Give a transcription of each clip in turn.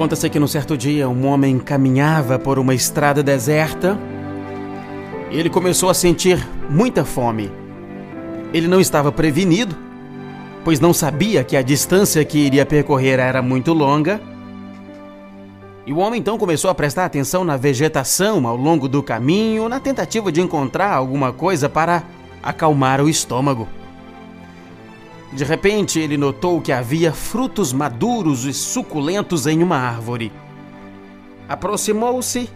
Conta-se que num certo dia um homem caminhava por uma estrada deserta e ele começou a sentir muita fome. Ele não estava prevenido, pois não sabia que a distância que iria percorrer era muito longa. E o homem então começou a prestar atenção na vegetação ao longo do caminho, na tentativa de encontrar alguma coisa para acalmar o estômago. De repente, ele notou que havia frutos maduros e suculentos em uma árvore. Aproximou-se,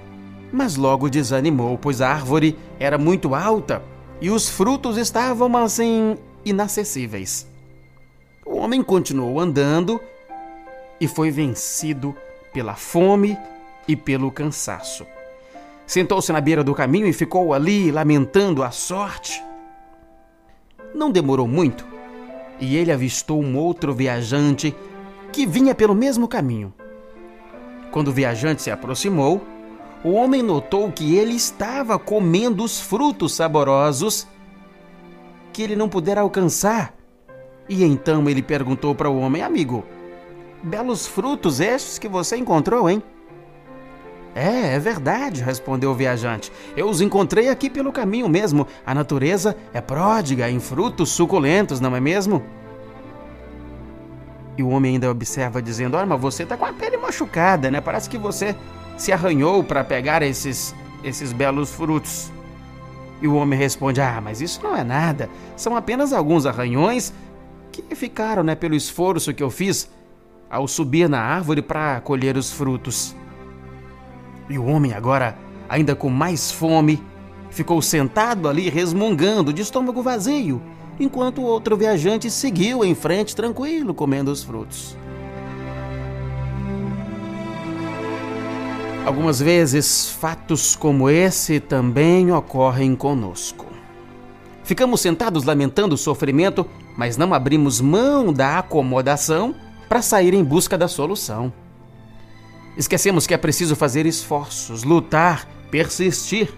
mas logo desanimou, pois a árvore era muito alta e os frutos estavam assim inacessíveis. O homem continuou andando e foi vencido pela fome e pelo cansaço. Sentou-se na beira do caminho e ficou ali lamentando a sorte. Não demorou muito e ele avistou um outro viajante que vinha pelo mesmo caminho. Quando o viajante se aproximou, o homem notou que ele estava comendo os frutos saborosos que ele não pudera alcançar. E então ele perguntou para o homem: Amigo, belos frutos estes que você encontrou, hein? É, é verdade, respondeu o viajante. Eu os encontrei aqui pelo caminho mesmo. A natureza é pródiga em frutos suculentos, não é mesmo? E o homem ainda observa, dizendo: Olha, mas você tá com a pele machucada, né? Parece que você se arranhou para pegar esses, esses belos frutos. E o homem responde: Ah, mas isso não é nada. São apenas alguns arranhões que ficaram, né, pelo esforço que eu fiz ao subir na árvore para colher os frutos. E o homem, agora, ainda com mais fome, ficou sentado ali resmungando, de estômago vazio, enquanto o outro viajante seguiu em frente tranquilo, comendo os frutos. Algumas vezes, fatos como esse também ocorrem conosco. Ficamos sentados lamentando o sofrimento, mas não abrimos mão da acomodação para sair em busca da solução. Esquecemos que é preciso fazer esforços, lutar, persistir.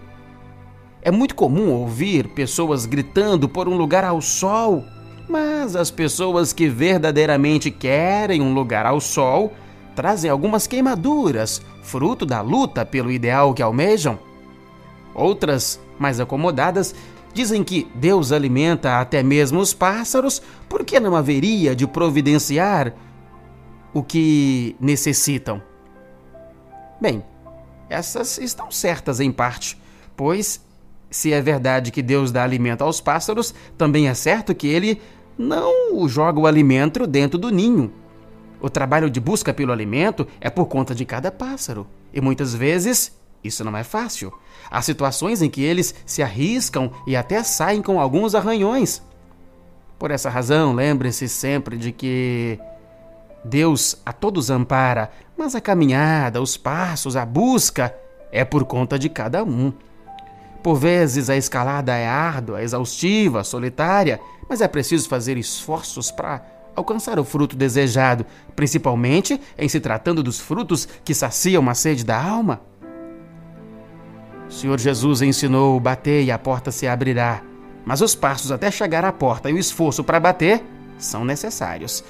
É muito comum ouvir pessoas gritando por um lugar ao sol, mas as pessoas que verdadeiramente querem um lugar ao sol trazem algumas queimaduras, fruto da luta pelo ideal que almejam. Outras, mais acomodadas, dizem que Deus alimenta até mesmo os pássaros porque não haveria de providenciar o que necessitam. Bem, essas estão certas em parte, pois se é verdade que Deus dá alimento aos pássaros, também é certo que ele não joga o alimento dentro do ninho. O trabalho de busca pelo alimento é por conta de cada pássaro, e muitas vezes isso não é fácil. Há situações em que eles se arriscam e até saem com alguns arranhões. Por essa razão, lembre-se sempre de que Deus a todos ampara, mas a caminhada, os passos, a busca é por conta de cada um. Por vezes a escalada é árdua, exaustiva, solitária, mas é preciso fazer esforços para alcançar o fruto desejado, principalmente em se tratando dos frutos que saciam a sede da alma. O Senhor Jesus ensinou: bater e a porta se abrirá. Mas os passos até chegar à porta e o esforço para bater são necessários.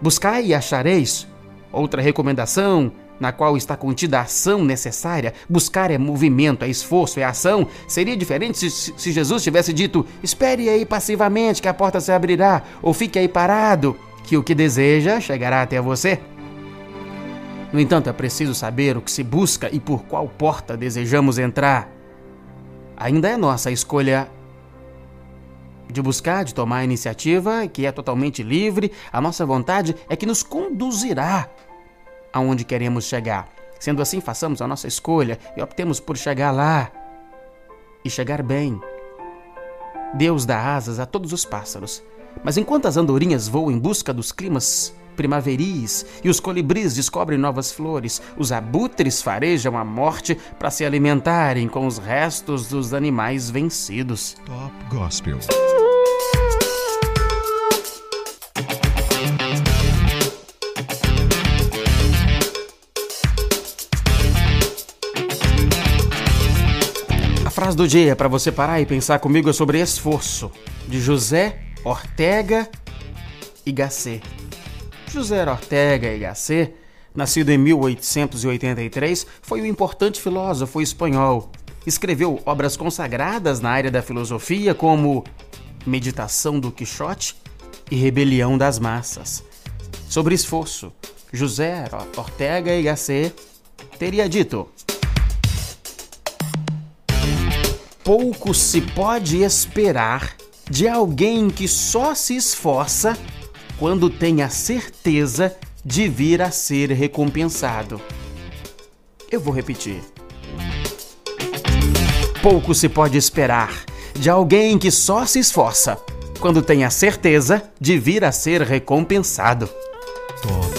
Buscai e achareis. Outra recomendação, na qual está contida a ação necessária, buscar é movimento, é esforço, é ação. Seria diferente se, se Jesus tivesse dito: espere aí passivamente que a porta se abrirá, ou fique aí parado, que o que deseja chegará até você. No entanto, é preciso saber o que se busca e por qual porta desejamos entrar. Ainda é nossa escolha de buscar, de tomar a iniciativa, que é totalmente livre, a nossa vontade é que nos conduzirá aonde queremos chegar. Sendo assim, façamos a nossa escolha e optemos por chegar lá e chegar bem. Deus dá asas a todos os pássaros, mas enquanto as andorinhas voam em busca dos climas primaveris e os colibris descobrem novas flores, os abutres farejam a morte para se alimentarem com os restos dos animais vencidos. Top Gospel. Frase do dia para você parar e pensar comigo é sobre esforço, de José Ortega e Gasset. José Ortega e Gasset Nascido em 1883, foi um importante filósofo espanhol. Escreveu obras consagradas na área da filosofia, como Meditação do Quixote e Rebelião das Massas. Sobre esforço, José Ortega y Gasset teria dito: Pouco se pode esperar de alguém que só se esforça quando tem a certeza de vir a ser recompensado. Eu vou repetir. Pouco se pode esperar de alguém que só se esforça quando tem a certeza de vir a ser recompensado. Top